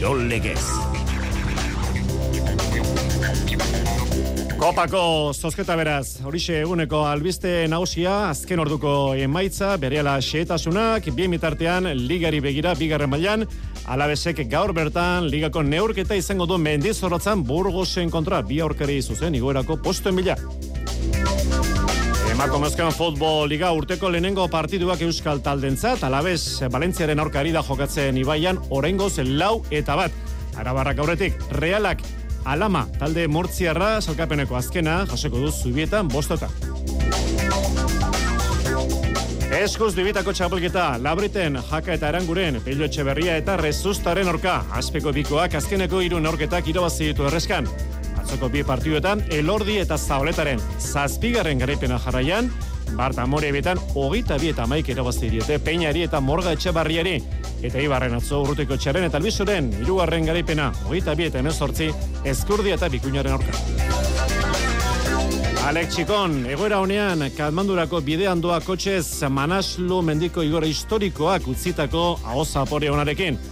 Kirol Legez. Kopako zozketa beraz, horixe eguneko albiste nausia, azken orduko emaitza, bereala xeetasunak, bien mitartean, ligari begira, bigarren mailan, alabesek gaur bertan, ligako neurketa izango du mendizorratzan burgosen kontra, bi aurkari zuzen, igoerako postuen bila. Emakumezkoen futbol liga urteko lehenengo partiduak euskal taldentzat, alabez Valentziaren aurkari da jokatzen ibaian, orengoz lau eta bat. Arabarrak aurretik, realak alama talde mortziarra salkapeneko azkena, jasoko du zubietan bostota. Eskuz bibitako txapelketa, labriten, jaka eta eranguren, pello etxeberria eta rezustaren orka, aspeko bikoak azkeneko hiru norketak irabazi ditu erreskan. Atzoko bi partiduetan, elordi eta zaoletaren zazpigarren garaipena jarraian, Barta Amore betan, hogeita bi eta maik erabazi diete, peinari eta morga etxebarriari. Eta ibarren atzo urrutiko txaren eta albizuren, irugarren garaipena, hogeita bi eta emezortzi, eskurdi eta bikuñaren orka. Alex Txikon, egoera honean, Katmandurako bidean doa kotxez Manaslu mendiko igora historikoak utzitako ahozapore honarekin.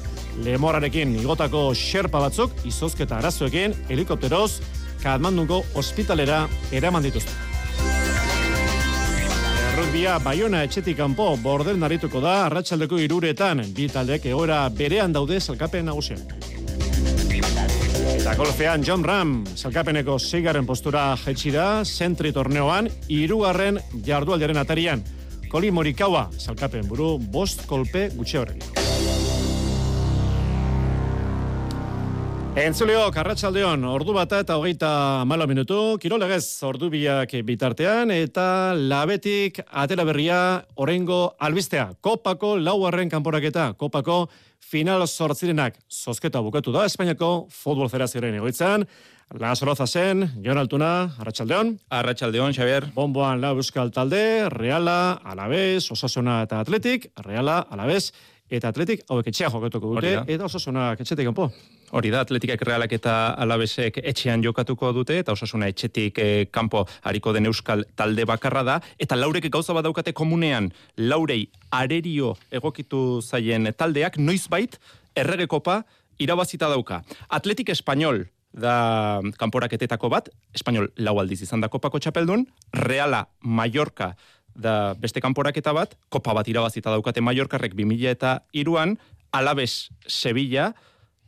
Lemorarekin igotako xerpa batzuk, izozketa arazoekin, helikopteroz, Katmanduko ospitalera eraman dituzte. Errugbia Bayona etxetik kanpo borden narituko da arratsaldeko iruretan, bi taldeek egoera berean daude salkapen nagusian. Eta golfean John Ram, salkapeneko zeigarren postura jetxi da, zentri torneoan, irugarren jardualdiaren atarian. Koli Morikawa, salkapen buru, bost kolpe gutxe horrekin. Entzuleok, arratsaldeon ordu bata eta hogeita malo minutu, kirolegez ordu biak bitartean, eta labetik atera berria orengo albistea. Kopako lauarren kanporaketa, kopako final sortzirenak zozketa bukatu da, Espainiako futbol ferazioaren egoitzan, La Soroza zen, Jon Altuna, Arratxaldeon. Arratxaldeon, Xavier. Bomboan lau euskal talde, Reala, Alabez, Osasuna eta Atletik, Reala, Alabez, eta Atletik hauek etxea jokatuko dute, eta Osasuna etxetik kanpo. Hori da, atletikak realak eta alabesek etxean jokatuko dute, eta osasuna etxetik eh, kanpo hariko den euskal talde bakarra da, eta laurek gauza bat daukate komunean, laurei arerio egokitu zaien taldeak, noizbait, erregekopa irabazita dauka. Atletik Espanyol, da kanporaketetako bat, Espanyol lau aldiz izan da kopako txapeldun, Reala Mallorca da beste kanporaketa bat, kopa bat irabazita daukate Mallorcarrek 2000 eta iruan, Alabes Sevilla,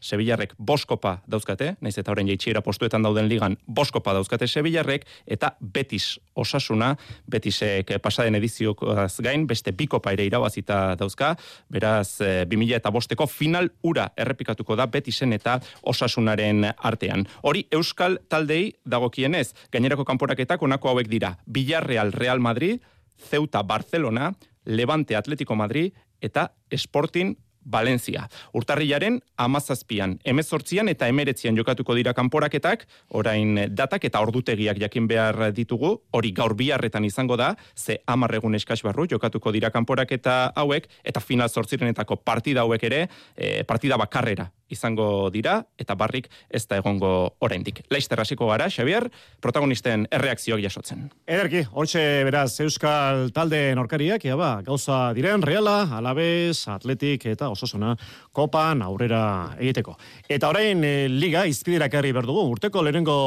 Sevillarrek boskopa dauzkate, naiz eta horren jaitxiera postuetan dauden ligan boskopa dauzkate Sevillarrek, eta Betis osasuna, Betisek pasaden ediziokoaz gain, beste bikopa ere irabazita dauzka, beraz, e, 2000 eta bosteko final ura errepikatuko da Betisen eta osasunaren artean. Hori Euskal taldei dagokienez, gainerako kanporaketak onako hauek dira, Villarreal Real Madrid, Ceuta Barcelona, Levante Atletico Madrid, eta Sporting Valencia. Urtarrilaren amazazpian, emezortzian eta emeretzian jokatuko dira kanporaketak, orain datak eta ordutegiak jakin behar ditugu, hori gaur biharretan izango da, ze amarregun eskaz barru jokatuko dira kanporaketa hauek, eta final zortzirenetako partida hauek ere, e, partida bakarrera izango dira, eta barrik ez da egongo oraindik. Laizter hasiko gara, Xavier, protagonisten erreakzioak jasotzen. Ederki, hortxe beraz, Euskal talde norkariak, ja ba, gauza diren, Reala, Alabez, Atletik eta Osasuna kopan aurrera egiteko. Eta orain e, liga izpidirak herri berdugu, urteko lehenengo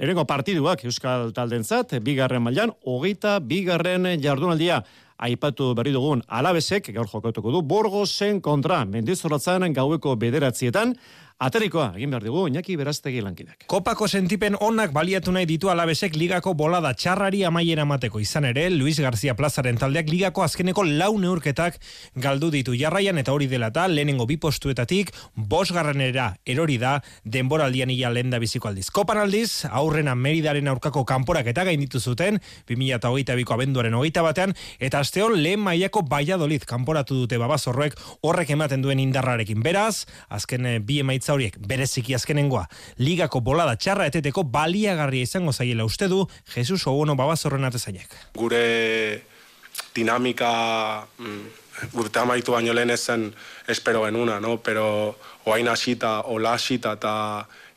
lehenengo partiduak Euskal taldentzat, bigarren mailan, hogeita bigarren jardunaldia aipatu berri dugun alabesek, gaur jokatuko du, borgozen kontra, mendizoratzen gaueko bederatzietan, Aterikoa, egin behar dugu, Iñaki beraztegi lankidak. Kopako sentipen onak baliatu nahi ditu alabesek ligako bolada txarrari amaiera mateko izan ere, Luis García Plazaren taldeak ligako azkeneko lau neurketak galdu ditu jarraian eta hori dela eta lehenengo bi postuetatik, bos garranera erori da denboraldian ia lenda biziko aldiz. Kopan aldiz, aurrena meridaren aurkako kanporak eta gainditu zuten, 2008ko abenduaren hogeita batean, eta asteon lehen maiako baiadoliz kanporatu dute babazorroek horrek ematen duen indarrarekin. Beraz, azken eh, bi emaitza horiek bereziki azkenengoa ligako bolada txarra eteteko baliagarria izango zaiela uste du Jesus Obono babazorren atezainek. Gure dinamika mm, urte amaitu baino lehen ezen espero genuna, no? pero oain asita, ola asita eta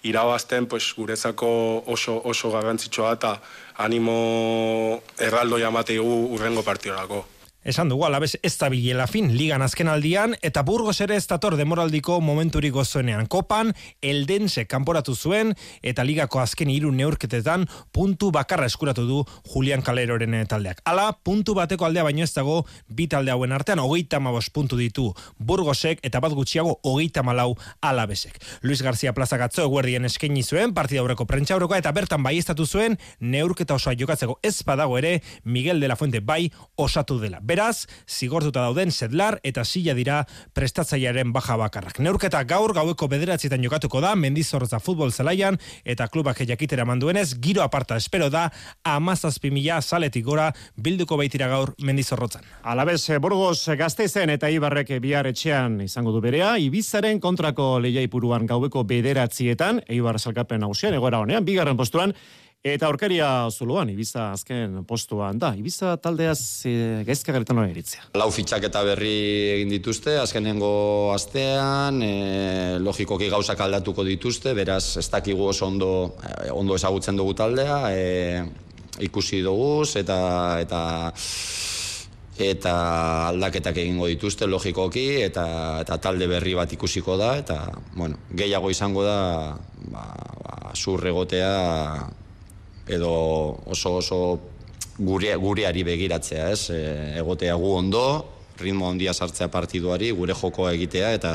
irabazten pues, guretzako oso, oso garrantzitsua eta animo erraldo jamateigu urrengo partiorako. Esan dugu, alabez ez da bilela fin, ligan azken aldian, eta burgos ere ez dator demoraldiko momenturik gozoenean. Kopan, eldense kanporatu zuen, eta ligako azken hiru neurketetan puntu bakarra eskuratu du Julian Kaleroren taldeak. Ala, puntu bateko aldea baino ez dago, bi talde hauen artean, hogeita mabos puntu ditu burgosek, eta bat gutxiago, hogeita malau alabezek. Luis García Plaza gatzo eguerdien eskaini zuen, partida aurreko prentsa eta bertan bai zuen, neurketa osoa jokatzeko ez badago ere, Miguel de la Fuente bai osatu dela. Beraz, zigortuta dauden sedlar eta sila dira prestatzailearen baja bakarrak. Neurketa gaur gaueko bederatzietan jokatuko da Mendizorroza futbol zelaian eta klubak jakitera manduenez giro aparta espero da amazazpi mila saletik gora bilduko baitira gaur Mendizorrotzan. Alabez, eh, Burgos gazteizen eta Ibarrek bihar etxean izango du berea, Ibizaren kontrako lehiaipuruan gaueko bederatzietan, Eibar salkapen nagusian, egoera honean, bigarren postuan, Eta aurkaria zuluan, Ibiza azken postuan da. Ibiza taldeaz e, gaizka garetan hori eritzea. Lau fitxak eta berri egin dituzte, azkenengo astean, e, logikoki gauzak aldatuko dituzte, beraz, ez dakigu oso ondo, e, ondo ezagutzen dugu taldea, e, ikusi dugu, eta, eta, eta aldaketak egingo dituzte logikoki, eta, eta talde berri bat ikusiko da, eta, bueno, gehiago izango da, ba, ba, zurregotea, edo oso oso gure gureari begiratzea, ez? E, egotea gu ondo, ritmo handia sartzea partiduari, gure jokoa egitea eta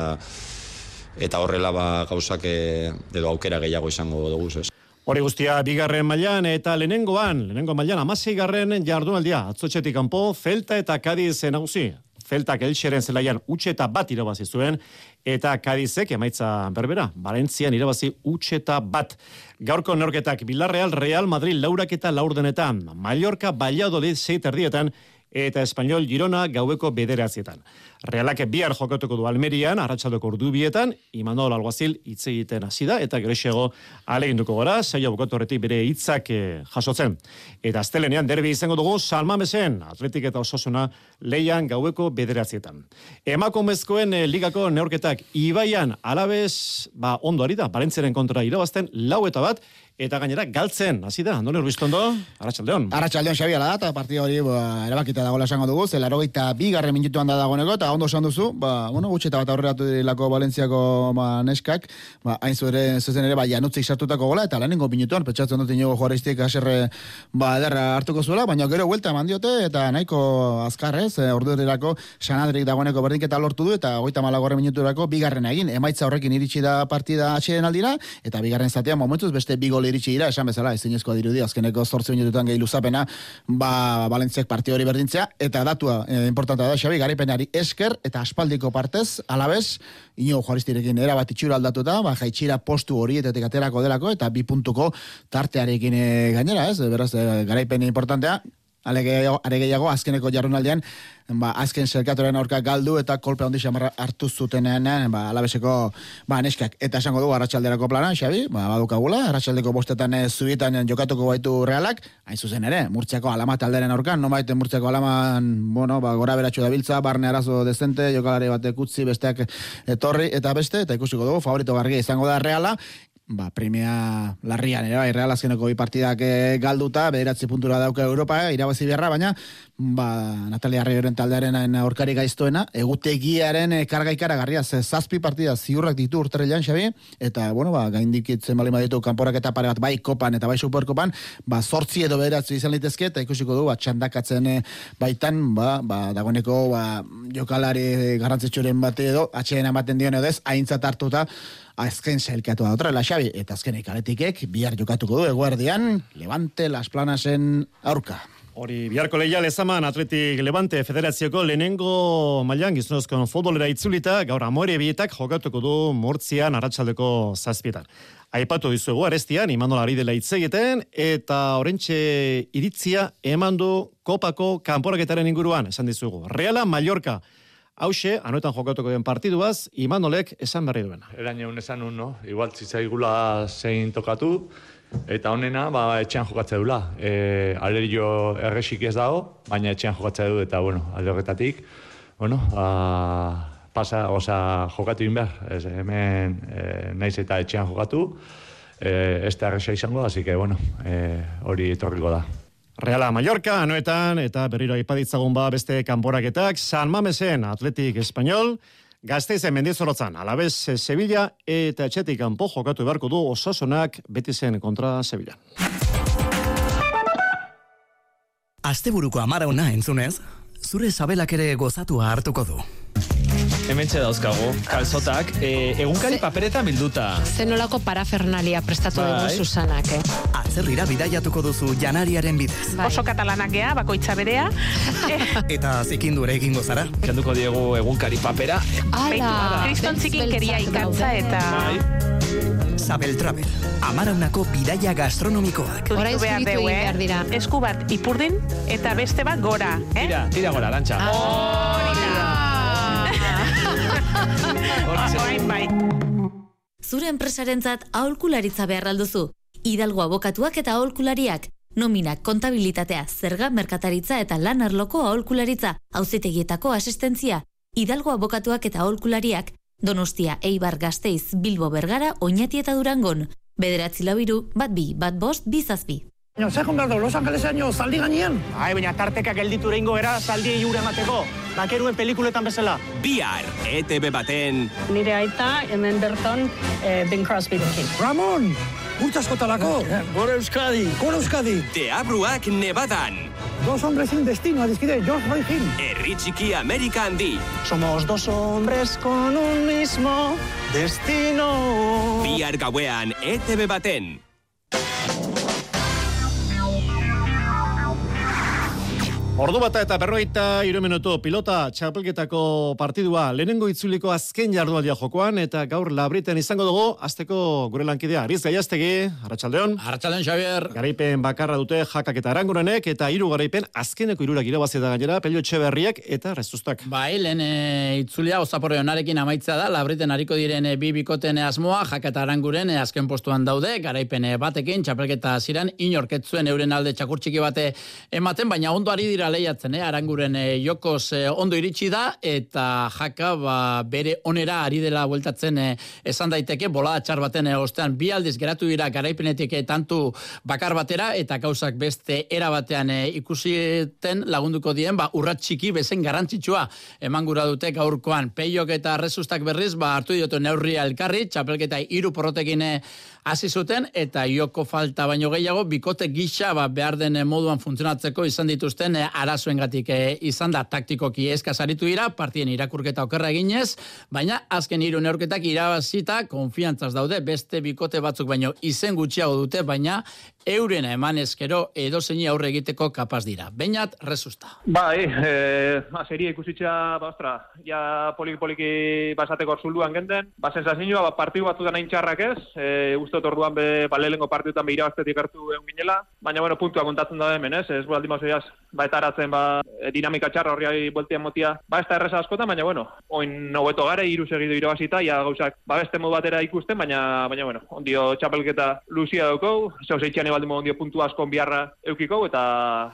eta horrela ba gauzak e, edo aukera gehiago izango dugu, ez? Hori guztia bigarren mailan eta lehenengoan, lehenengo mailan 16garren jardunaldia atzotxetik kanpo Celta eta Cadiz nagusi. Celta Elxeren zelaian utxeta bat irabazi zuen eta Cadizek emaitza berbera, Valentzian irabazi utxeta bat. Gaurko norketak Villarreal, Real Madrid laurak eta laurdenetan, Mallorca, Valladolid, seit erdietan, eta Espainol Girona gaueko bederatzietan. Realak bihar jokatuko du Almerian, arratsaldeko urdubietan, Imanol Alguazil hitz egiten hasi da eta gerexego aleginduko gora, saio bukatu horretik bere hitzak eh, jasotzen. Eta astelenean derbi izango dugu Salmamesen, Atletik eta Osasuna leian gaueko bederatzietan. Emakumezkoen eh, ligako neurketak Ibaian Alabez, ba ondo ari da, Balentzeren kontra irabazten lau eta bat Eta gainera, galtzen, hasi da, Andone Urbiztondo, Arratxaldeon. Arratxaldeon, Xabi, ala da, eta partida hori ba, erabakita dagoela esango dugu, zela erogeita bigarren minutuan da dagoeneko, eta ondo esan duzu, ba, bueno, gutxeta bat aurreratu dilako Valentziako ba, neskak, ba, hain zure, zuzen ere, ba, janutzik sartutako gola, eta lehenengo minutuan, petxatzen dut inogo juaristik aserre, ba, ederra hartuko zuela, baina gero huelta mandiote, eta nahiko azkarrez, e, ordu erako, sanadrik dagoeneko berdinketa lortu du, eta goita malagorren minuturako, bigarren egin, emaitza horrekin iritsi da partida atxeden aldira, eta bigarren zatean momentuz beste bigol iritsi dira, esan bezala, ezinezkoa dirudi, azkeneko zortzi minututan gehi luzapena, ba, Balentziak partio hori berdintzea, eta datua, e, importanta da, Xabi, garipenari esker, eta aspaldiko partez, alabez, ino juaristirekin era bat itxura aldatuta, ba, jaitxira postu horietetik aterako delako, eta bi puntuko tartearekin e, gainera, ez, beraz, e, garaipen importantea, aregeiago azkeneko jarrunaldean ba, azken zerkatoren aurka galdu eta kolpe handi xamarra hartu zutenean ba, alabeseko ba, neskak. Eta esango du arratsalderako plana, Xabi ba, badukagula, arratsaldeko bostetan ez zubietan jokatuko baitu realak. Hain zuzen ere, murtziako alama talderen aurka no baiten murtziako alaman bueno, ba, gora beratxo da biltza, barne arazo dezente jokalari batek utzi besteak etorri eta beste, eta ikusiko dugu, favorito garria izango da reala ba, premia larrian, ere, bai, real azkeneko bi partidak e, galduta, bederatzi puntura dauka Europa, e, irabazi beharra, baina, ba, Natalia Arrioren taldearen aurkari gaiztoena, egutegiaren e, karga ikara ze zazpi partida ziurrak ditu urtarrilan, Xabi, eta, bueno, ba, gaindik itzen bali maditu kanporak eta pare bat, bai kopan eta bai superkopan, ba, sortzi edo bederatzi izan litezke, eta ikusiko du, ba, txandakatzen baitan, ba, ba, dagoeneko, ba, jokalari garrantzitsuren bate edo, atxeen ematen dion edo ez, haintzat hartuta, azken sailkatu da otra, la Xavi, eta azkenik aletikek, bihar jokatuko du, eguerdian, Levante, Las Planasen aurka. Hori, biharko lehial ezaman Atletik Levante Federazioko lehenengo mailan gizonozko futbolera itzulita, gaur amore bietak jokatuko du Murtzian arratsaldeko zazpietan. Aipatu dizuegu arestian, imandola ari dela itzegeten, eta orentxe iritzia emandu kopako kanporaketaren inguruan, esan dizuegu. Reala, Mallorca, Hauxe, anuetan jokatuko den partiduaz, Imanolek esan berri duena. Erain egun esan un, no? Igual zitzaigula zein tokatu, eta honena, ba, etxean jokatzea dula. E, Alerio erresik ez dago, baina etxean jokatzea du, eta, bueno, alde horretatik, bueno, a, pasa, oza, jokatu inber, ez, hemen e, naiz eta etxean jokatu, e, ez da erresa izango, así que, bueno, e, hori etorriko da. Reala Mallorca, anoetan, eta berriro aipaditzagun ba beste kanporaketak, San Mamesen Atletik Espanyol, Gazteizen mendizorotzan, alabez Sevilla eta etxetik kanpo jokatu beharko du osasunak beti zen kontra Sevilla. Asteburuko amarauna entzunez, zure sabelak ere gozatua hartuko du. Hementxe dauzkagu, kalzotak, e, egunkari paperetan bilduta. Zenolako parafernalia prestatu Bai. dugu Susanak, eh? Atzerrira bidaiatuko duzu janariaren bidez. Oso katalanak gea, bakoitza berea. Eta zikindu ere egingo zara. Kenduko diegu egunkari papera. Ala, Kriston zikinkeria ikatza eta... Sabel Travel, amaraunako bidaia gastronomikoak. Orain behar egin behar dira. eh? Esku bat ipurdin eta beste bat gora, eh? Tira, tira gora, lantxa. Orain bai. Zure enpresarentzat aholkularitza behar alduzu. Hidalgo abokatuak eta aholkulariak. Nominak, kontabilitatea, zerga, merkataritza eta lan arloko aholkularitza, auzitegietako asistentzia. Hidalgo abokatuak eta aholkulariak. Donostia, Eibar, Gasteiz, Bilbo, Bergara, Oñati eta Durangon. Bederatzi labiru, bat bi, bat bost, bizazbi. Baina, zer jondar Los Angelesaino zaldi gainean? Ai, baina tarteka gelditu reingo era zaldi jure emateko. Bakeruen pelikuletan bezala. Bihar, ETV baten... Nire aita, hemen berton, eh, Bing Crosbyrekin. Ramon! Urtz askotalako! Gora Euskadi! Gora Euskadi! Deabruak Nevadan. Dos hombres sin destino, adizkide, George Roy Hill. Herri txiki Amerika handi. Somos dos hombres con un mismo destino. Bihar gauean, ETV baten. Ordu bata eta berroita minutu pilota txapelketako partidua lehenengo itzuliko azken jardualdia jokoan eta gaur labriten izango dugu azteko gure lankidea. Ariz Gaiastegi, Arratsaldeon. Arratsaldeon Xavier. Garaipen bakarra dute jakak eta arangurenek eta hiru garaipen azkeneko irurak irabazi da gainera Pelio Etxeberriak eta Rezustak. Bai, lehen e, itzulia osapore onarekin amaitza da, labriten hariko diren e, bi bikoten asmoa, jaka eta aranguren e, azken postuan daude, garaipen e, batekin, txapelketa ziren, inorketzuen euren alde txakurtxiki bate ematen, baina ondo ari dira lehiatzen, eh? aranguren e, jokoz e, ondo iritsi da, eta jaka ba, bere onera ari dela bueltatzen e, esan daiteke, bolada txar baten e, ostean, bi aldiz geratu dira garaipenetik e, tantu bakar batera, eta gauzak beste era batean e, ikusiten lagunduko dien, ba, urrat txiki bezen garrantzitsua eman gura dute gaurkoan. Peiok eta resustak berriz, ba, hartu diotu neurria elkarri, txapelketa hiru porrotekin e, hasi zuten, eta joko falta baino gehiago, bikote gisa ba, behar den e, moduan funtzionatzeko izan dituzten e, arazoengatik e, izan da taktikoki eskazaritu dira, partien irakurketa okerra eginez, baina azken hiru neurketak irabazita konfiantzaz daude, beste bikote batzuk baino izen gutxiago dute, baina eurena eman ezkero edo aurre egiteko kapaz dira. Beinat, resusta. Bai, eh, serie ikusitza, ba, ostra, ja poliki-poliki basateko zulduan genden, ba, sensazioa, ba, partiu batzutan hain txarrak ez, e, uste dut orduan be, ba, lehenengo partiutan be irabaztetik gertu egon ginela, baina, bueno, puntua kontatzen da hemen, ez, ez baldin mazoiaz, ba, eta ba, e, dinamika txarra horri bueltian motia, ba, ez da erreza askotan, baina, bueno, oin hobeto gare, iru segidu irabazita, ja, gauzak, ba, beste modu batera ikusten, baina, baina, bueno, ondio txapelketa luzia daukou, zeu zeitxean baldin ondio puntu asko biarra eukiko, eta,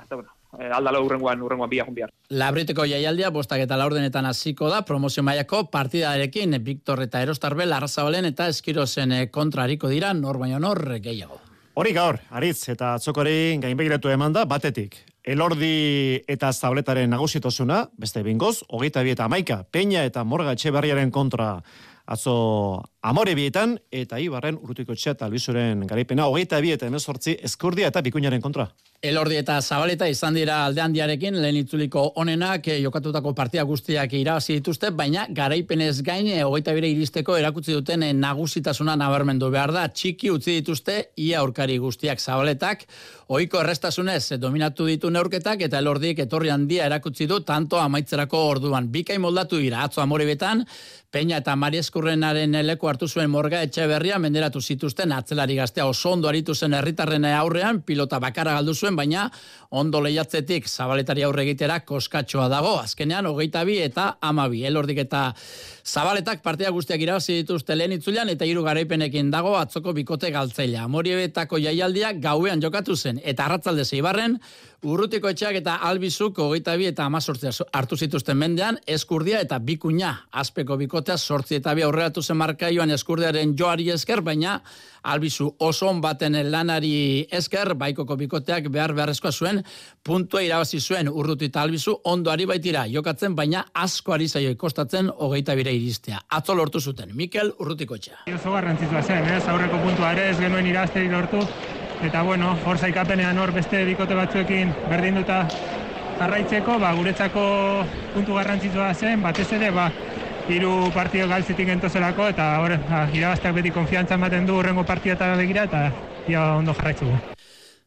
eta bueno, eh, aldalo urrengoan, urrengoan biak biar. Labriteko jaialdia bostak eta laurdenetan hasiko da promozio mailako partidarekin Victor eta Erostarbel Arrazabalen eta Eskirozen eh, kontrariko dira nor baino nor gehiago. Hori gaur, aritz eta txokori gainbegiratu eman da, batetik. Elordi eta zabletaren nagusitosuna, beste bingoz, hogeita bi eta amaika, peña eta morga etxe kontra atzo amore bietan, eta ibarren urutiko etxea eta albizuren garaipena, hogeita bi eta emezortzi eskurdia eta bikuñaren kontra. Elordi eta Zabaleta izan dira alde handiarekin lehen itzuliko onenak eh, jokatutako partia guztiak irabazi dituzte, baina garaipenez gain eh, hogeita bire iristeko erakutsi duten eh, nagusitasuna nabarmendu behar da. Txiki utzi dituzte ia aurkari guztiak Zabaletak, ohiko errestasunez dominatu ditu neurketak eta Elordik etorri handia erakutsi du tanto amaitzerako orduan. Bikain moldatu dira atzo amorebetan, Peña eta Mari Eskurrenaren leku hartu zuen morga etxe berria menderatu zituzten atzelari gaztea oso ondo aritu zen herritarren aurrean, pilota bakara galdu zuen, baina ondo lehiatzetik zabaletari aurre egitera koskatxoa dago. Azkenean, hogeita bi eta amabi. Elordik eta zabaletak partia guztiak irabazi dituzte lehen itzulean eta hiru garaipenekin dago atzoko bikote galtzailea. Moriebetako jaialdia gauean jokatu zen eta arratzalde zeibarren Urrutiko etxeak eta albizuk hogeita bi eta amazortzia hartu zituzten mendean, eskurdia eta bikuña. Azpeko bikotea sortzi eta bi aurreratu zen markaioan eskurdiaren joari esker, baina albizu oso baten lanari esker, baikoko bikoteak behar beharrezkoa zuen, puntua irabazi zuen urruti eta albizu ondoari baitira, jokatzen baina asko ari zaio ikostatzen hogeita bire iristea. Atzo lortu zuten, Mikel urrutiko etxea. Oso garrantzitsua zen, ez? Aurreko puntua ere ez genuen irazteri lortu. Eta bueno, hor zaikapenean hor beste bikote batzuekin berdinduta jarraitzeko, ba, guretzako puntu garrantzitsua zen, batez ere, ba, hiru partio galtzetik entozelako, eta hor, ba, irabazteak beti konfiantza ematen du urrengo partida begira, eta ia ondo jarraitzugu.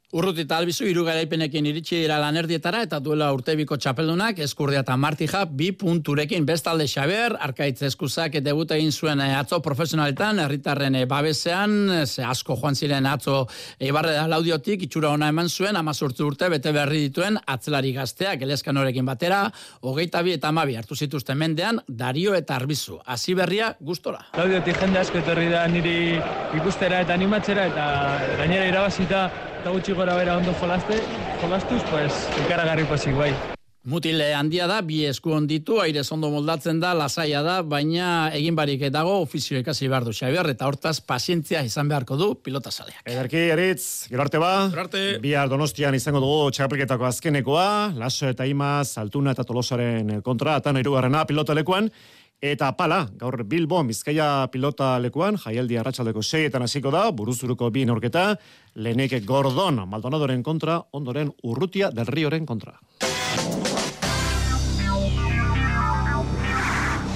Urruti eta albizu hiru garaipenekin iritsi dira lanerdietara eta duela urtebiko txapeldunak eskurdia eta martija bi punturekin bestalde Xaber, arkaitz eskuzak debuta egin zuen eh, atzo profesionaletan, herritarren eh, babesean, ze asko joan ziren atzo eibarre da laudiotik, itxura ona eman zuen, amazurtu urte bete berri dituen atzelari gazteak, eleskanorekin batera, hogeita bi eta amabi hartu zituzten mendean, Dario eta Arbizu. Hasi berria gustora. Laudiotik jende asko etorri da niri ikustera eta animatzera eta gainera irabazita eta gutxi gora bera ondo jolaste, jolastuz, pues, ikaragarri posik bai. Mutile handia da, bi esku onditu, aire ondo moldatzen da, lasaia da, baina egin barik dago ofizio ikasi behar du Xabier, eta hortaz pazientzia izan beharko du pilota saleak. Ederki, eritz, gero arte ba, bihar donostian izango dugu txapelketako azkenekoa, laso eta imaz, altuna eta tolosaren kontra, atan irugarrena pilota lekuan, Eta pala, gaur Bilbo, Bizkaia pilota lekuan, jaialdi arratsaldeko seietan hasiko da, buruzuruko bi norketa, lehenek Gordon, Maldonadoren kontra, ondoren Urrutia del Rioren kontra.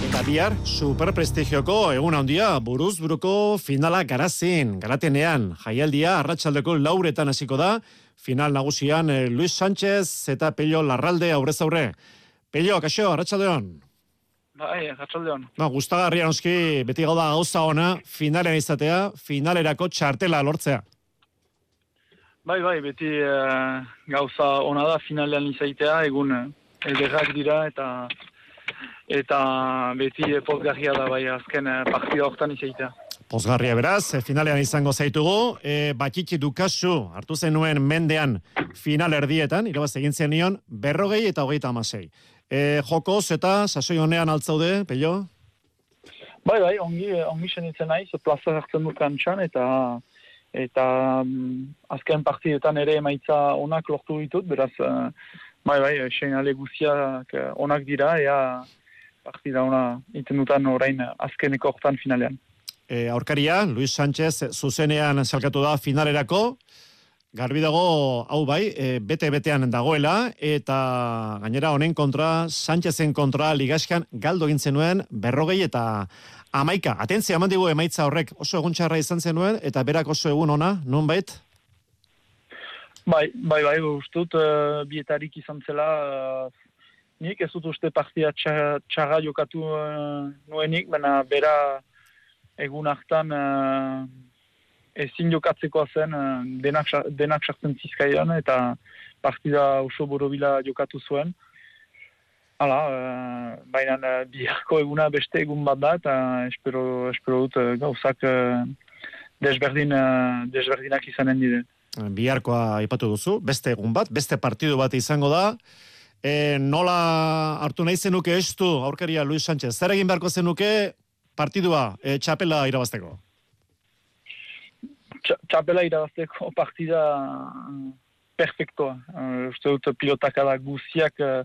Eta bihar, superprestigioko egun handia, buruzburuko finala garazin, garatenean, jaialdia arratsaldeko lauretan hasiko da, final nagusian eh, Luis Sánchez eta Pello Larralde aurrez aurre. Pello, kaixo, arratsaldeon. Bai, jatzaldeon. No, gustagarria noski, beti gauda gauza ona, finalean izatea, finalerako txartela lortzea. Bai, bai, beti uh, gauza ona da finalean izaitea, egun uh, elderrak dira eta eta beti pozgarria da bai azken uh, partida hortan izaitea. Pozgarria beraz, finalean izango zaitugu, e, batxitsi dukazu, hartu zenuen mendean final erdietan, irabaz egin zen nion, berrogei eta hogeita amasei. E, jokoz eta sasoi honean altzaude, pello? Bai, bai, ongi, ongi senitzen naiz, plaza hartzen dut kantxan, eta eta um, azken partietan ere emaitza onak lortu ditut, beraz, uh, bai, bai, seinale guziak uh, onak dira, ea partida ona iten dutan orain azkeneko hortan finalean. E, aurkaria, Luis Sánchez, zuzenean salkatu da finalerako, Garbi dago, hau bai, e, bete-betean dagoela, eta gainera honen kontra, Sánchezen kontra ligaskan galdo egin zenuen, berrogei eta amaika. Atentzia, eman digu emaitza horrek oso egun txarra izan zenuen, eta berak oso egun ona, non bait? Bai, bai, bai, ustut, uh, bietarik izan zela, uh, nik ez dut uste partia txarra jokatu uh, nuenik, baina bera egun hartan ezin jokatzeko zen eh, denak, denak sartzen zizkaian eta partida oso borobila jokatu zuen. Hala, uh, baina uh, biharko eguna beste egun bat da eta espero, espero dut uh, gauzak uh, desberdin, uh, desberdinak izanen dire. Biharkoa ipatu duzu, beste egun bat, beste partidu bat izango da. E, nola hartu nahi zenuke estu aurkaria Luis Sánchez? Zer egin beharko zenuke partidua e, txapela irabazteko? Txapela irabazteko partida mm, perfektoa. Uh, uste dut pilotakada guziak uh,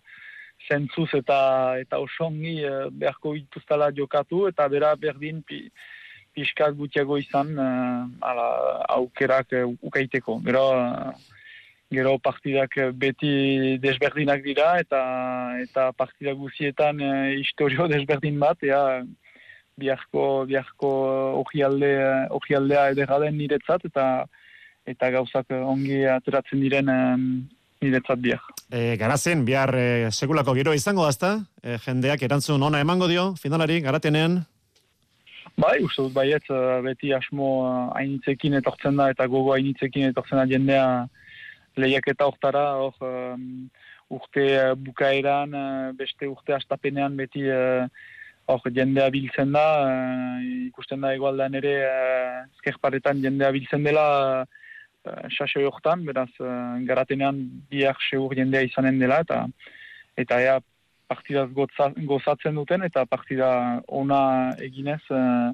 zentzuz eta eta osongi uh, beharko dituztala jokatu eta bera berdin pi, pixkat gutiago izan uh, ala, aukerak uh, ukaiteko. Gero, uh, gero partidak beti desberdinak dira eta eta partida guzietan uh, historio desberdin bat, ea, biharko biharko ohialde ohialdea edera den niretzat eta eta gauzak ongi ateratzen diren niretzat bihar. E, garazen, bihar e, sekulako giro izango da e, jendeak erantzun ona emango dio, finalari, garatenean? Bai, uste dut baiet, e, beti asmo hainitzekin etortzen da, eta gogo hainitzekin etortzen da jendea lehiak eta oktara, hor, urte bukaeran, beste urte astapenean beti hor jendea biltzen da, uh, ikusten da egualdan ere uh, ezkerparetan jendea biltzen dela, uh, sasoi hortan, beraz, uh, garatenean biak seur jendea izanen dela, eta eta ea partidaz gotza, gozatzen duten, eta partida ona eginez uh,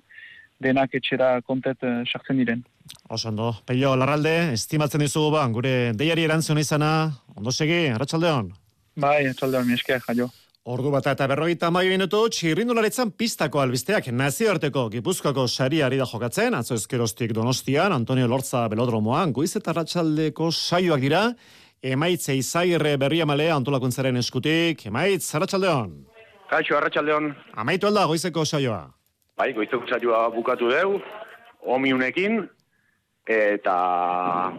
denak etxera kontet uh, sartzen diren. Oso ondo, Peio Larralde, estimatzen dizugu ba, gure deiari erantzun izana, ondo segi, Arratxaldeon. Bai, atxaldean, mi esker, jaio. Ordu bat eta berrogeita maio minutu, txirrindularitzan pistako albizteak nazioarteko gipuzkoako sari ari da jokatzen, atzo ezkerostik donostian, Antonio Lortza belodromoan, goiz eta ratxaldeko saioak dira, emaitze izagirre berria malea antolakuntzaren eskutik, emaitz, arratsaldeon. Kaixo, arratsaldeon. Amaitu alda goizeko saioa. Bai, goizeko saioa bukatu deu, omiunekin, eta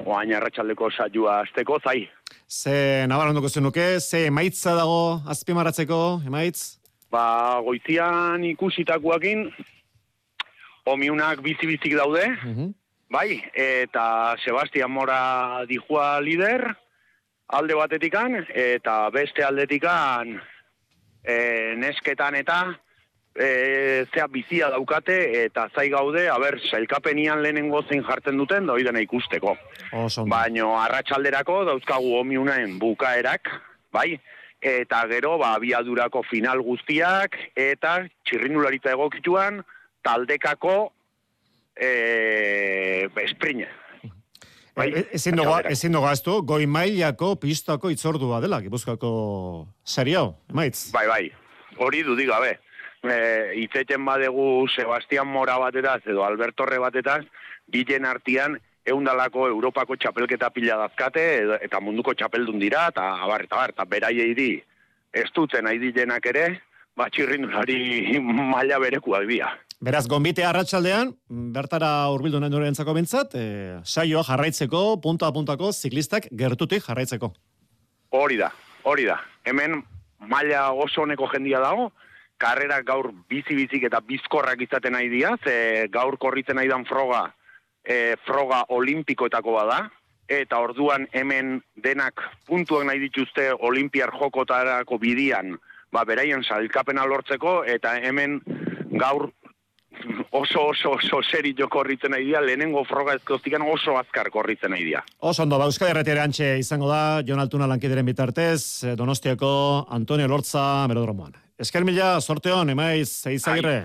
oain arratsaldeko saioa azteko zai. Ze nabaranduko zenuke, ze emaitza dago azpimaratzeko, emaitz? Ba, goizian ikusitakoakin, omiunak bizi-bizik daude, bai, eta Sebastian Mora dijua lider, alde batetikan, eta beste aldetikan e, nesketan eta e, zea bizia daukate, eta zai gaude, haber, sailkapenian lehenengo zein jartzen duten, da dena ikusteko. Oso. Baino arratsalderako dauzkagu omiunaen bukaerak, bai, eta gero ba abiadurako final guztiak eta txirrindularitza egokituan taldekako eh esprina. Bai, E- Ezin dugu, ezin aztu, goi mailako pistako itzordua dela, gipuzkoako hau, emaitz? Bai, bai. Hori dudik gabe. E, itzeten badegu Sebastian Mora batetaz edo Albertorre batetaz, bilen artian eundalako Europako txapelketa pila dazkate edo- eta munduko txapeldun dira, eta abar, eta abar, eta beraiei di ez duten nahi dilenak ere, ba, txirrindulari maila berekuak dira. Beraz, gombite arratsaldean bertara urbildu nahi durentzako bintzat, e, saioa jarraitzeko, punta a puntako, ziklistak gertutik jarraitzeko. Hori da, hori da. Hemen maila oso honeko jendia dago, karrerak gaur bizi-bizik eta bizkorrak izaten nahi dira, ze gaur korritzen nahi dan froga, e, froga olimpikoetako bada, eta orduan hemen denak puntuak nahi dituzte olimpiar jokotarako bidian, ba, beraien salkapena lortzeko, eta hemen gaur oso oso oso serio korritzen nahi dira, lehenengo froga ezkoztikan oso azkar korritzen nahi dira. Oso ondo, ba, Euskal Herretea antxe izango da, Jon Altuna lankideren bitartez, Donostiako Antonio Lortza melodromoan. Esker mila, sorteon, emaiz, eizagirre.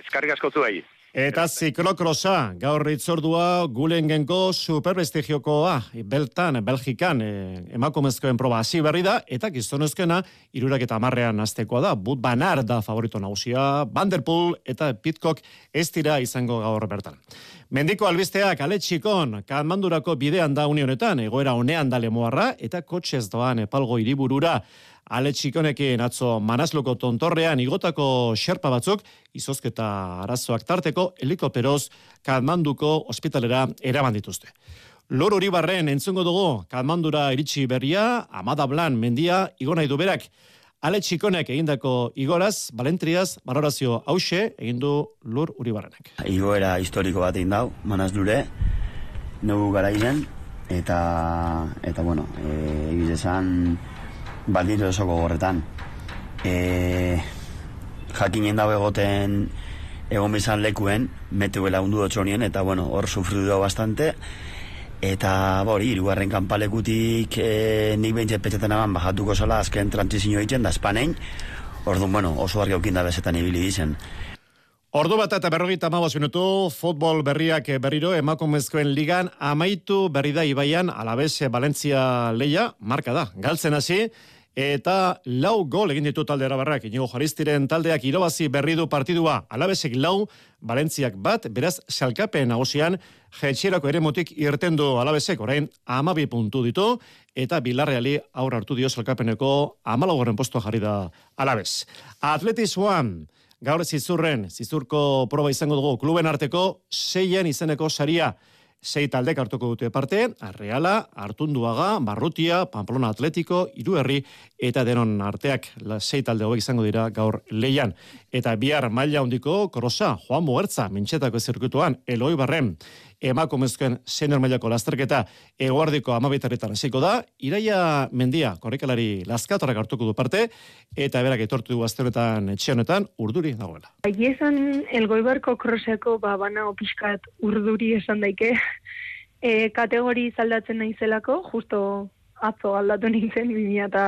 Eskarrik asko zuei. Eta ziklokrosa, gaur itzordua gulengenko superprestigiokoa, beltan, Belgikan, e, emakumezkoen proba hasi berri da, eta gizonezkena, irurak eta marrean aztekoa da, but banar da favorito nausia, Vanderpool eta Pitcock ez dira izango gaur bertan. Mendiko albisteak ale txikon, kanmandurako bidean da unionetan, egoera honean da lemoarra, eta kotxez doan epalgo hiriburura, Ale txikonekin atzo Manasloko tontorrean igotako xerpa batzuk izozketa arazoak tarteko helikopteroz Katmanduko ospitalera eraman dituzte. Lor hori barren entzungo dugu Katmandura iritsi berria, Amada Blan mendia igo nahi du berak. Ale txikonek egindako igoraz, balentriaz, balorazio hause egin du lur uribarrenek. Igoera historiko bat egin dau, manaz dure, nugu garairen, eta, eta bueno, e, egiz esan, baldintzu osoko gorretan. E, jakinen dago egoten egon bizan lekuen, meteuela undu dotxonien, eta bueno, hor sufridu bastante, eta bori, irugarren kanpalekutik e, nik behintzet petxetan aban bajatuko sola azken transizio egiten da espanein, orduan, bueno, oso argi aukin da bezetan ibili dizen. Ordu bat eta berrogeita amabos minutu, futbol berriak berriro emakumezkoen ligan amaitu berri da ibaian alabese Valentzia leia, marka da, galtzen hasi, eta lau gol egin ditu talde erabarrak, inigo jaristiren taldeak irabazi berri du partidua, alabesek lau, Valentziak bat, beraz salkapen nagusian, jetxierako ere motik irten du alabesek, orain amabi puntu ditu, eta bilarreali aurra hartu dio salkapeneko amalagorren postua jarri da alabez. Atletismoan, gaur zizurren, zizurko proba izango dugu, kluben arteko seien izeneko saria, sei taldek hartuko dute parte, Arreala, Artunduaga, Barrutia, Pamplona Atletiko, Iruherri eta denon arteak la sei talde hauek izango dira gaur leian. Eta bihar maila hondiko Korosa, Juan Muertza, Mintxetako zirkuituan, Eloi Barren, emakumezkoen senior mailako lasterketa eguardiko amabitaretan hasiko da, Iraia Mendia, korrikalari laskatorak hartuko du parte, eta berak etortu du azte honetan etxe honetan urduri dagoela. Bai esan elgoibarko kroseko ba, bana opiskat urduri esan daike, E, kategori zaldatzen naizelako, justo atzo aldatu nintzen, 2000 eta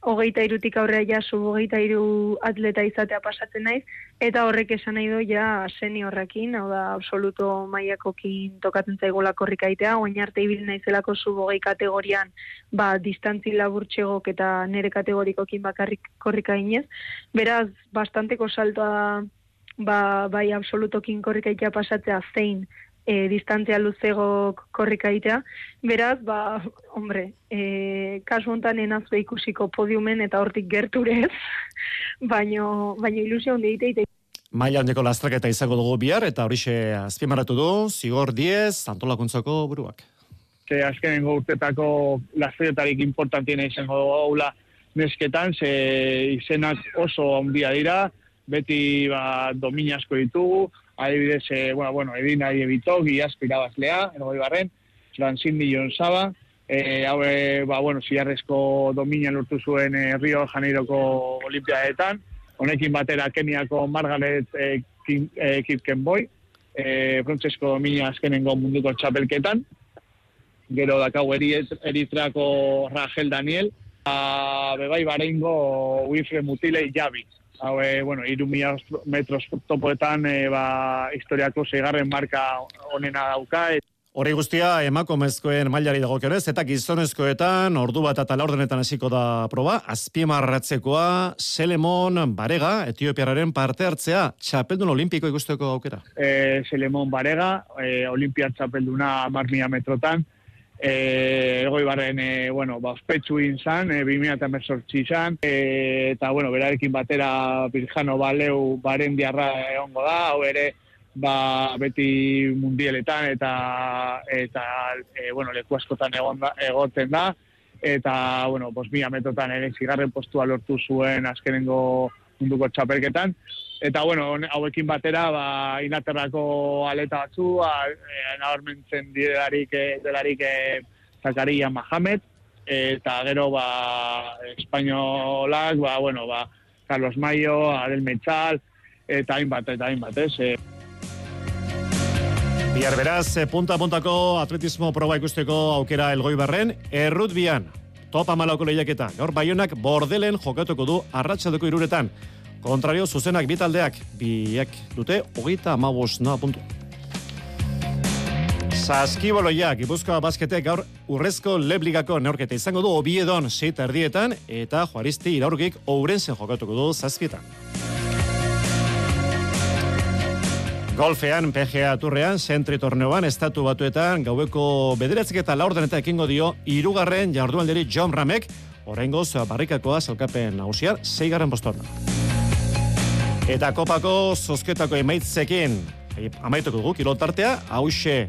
hogeita irutik aurrea ja hogeita iru atleta izatea pasatzen naiz, eta horrek esan nahi du ja seniorrekin, hau da absoluto maiakokin tokatzen zaigula korrikaitea, oin arte ibil naizelako sub hogei kategorian ba, distantzi laburtxegok eta nere kategorikokin bakarrik korrikainez, beraz, bastanteko saltoa ba, bai absolutokin korrikaitea pasatzea zein e, distantzia luzego korrika itea. Beraz, ba, hombre, e, kasu hontan enazue ikusiko podiumen eta hortik gerturez, baino, baino ilusio hondi ite, Maila handiko lastraketa izango dugu bihar, eta horixe azpimarratu du, zigor diez, antolakuntzako buruak. Ze azkenengo urtetako lastraketarik importantiena izango gaula nesketan, ze izenak oso handia dira, beti ba, domina asko ditugu, adibidez, e, bueno, bueno, edin nahi ebito, giazko irabazlea, ergoi barren, Francine Millon Saba, e, hau, e, ba, bueno, ziarrezko domina lortu zuen e, Rio Janeiroko Olimpiadetan, honekin batera Keniako Margaret e, Kim, e, Kipkenboy, e, Francesco domina azkenengo munduko txapelketan, gero dakau eritrako Rachel Daniel, a, bebai bareingo Wilfred Mutile Javi, hau, e, bueno, iru metros topoetan, e, ba, historiako zeigarren marka onena dauka. Et. Hori guztia, emakomezkoen mailari dago eta gizonezkoetan, ordu bat eta laurdenetan hasiko da proba, azpiemarratzekoa, Selemon Barega, Etiopiararen parte hartzea, txapeldun olimpiko ikusteko aukera. E, Selemon Barega, e, olimpia txapelduna marmia metrotan, eh egoi barren eh bueno, ba ospetsu izan, eh 2018 izan, eh eta bueno, berarekin batera Birjano Baleu baren diarra egongo da, hau ere ba beti mundialetan eta eta e, bueno, leku askotan egon da, egoten da. Eta bueno, 2000 metotan ere zigarren postua lortu zuen azkenengo munduko txapelketan. Eta, bueno, hauekin batera, ba, inaterrako aleta batzu, ba, e, nabarmentzen delarik, delarik e, Zakaria Mahamed, eta gero, ba, espainolak, ba, bueno, ba, Carlos Mayo, Adel Mechal, eta hainbat, eta hainbat, ez? E. Bihar beraz, punta-puntako atletismo proba ikusteko aukera elgoi barren, errut topa malauko lehiaketa, gaur baionak bordelen jokatuko du arratsaldeko iruretan. Kontrario, zuzenak bitaldeak, biak dute, hogeita amabos noa puntu. Saskiboloia, Gipuzkoa basketek gaur urrezko lebligako neorketa izango du obiedon seita erdietan eta juaristi iraurgik ourenzen jokatuko du zazpietan. Golfean, PGA turrean, zentri torneoan, estatu batuetan, gaueko bederatzik eta laurden eta ekingo dio, irugarren jardualderi John Ramek, oraingoz barrikakoa zelkapen nagusian, zeigarren postorna. Eta kopako zozketako emaitzekin amaituko dugu kilotartea, hause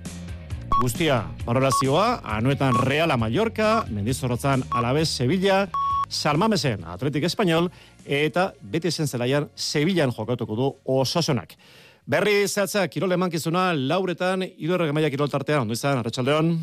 guztia balorazioa, anuetan Reala Mallorca, Mendizorrotzan Alabez Sevilla, Salmamesen Atletik Espanyol, eta beti zen zelaian Sevillan jokatuko du osasonak. Berri zehatza, kirole mankizuna, lauretan, idurre gemaia kiroltartea, ondo izan, arretxaldeon.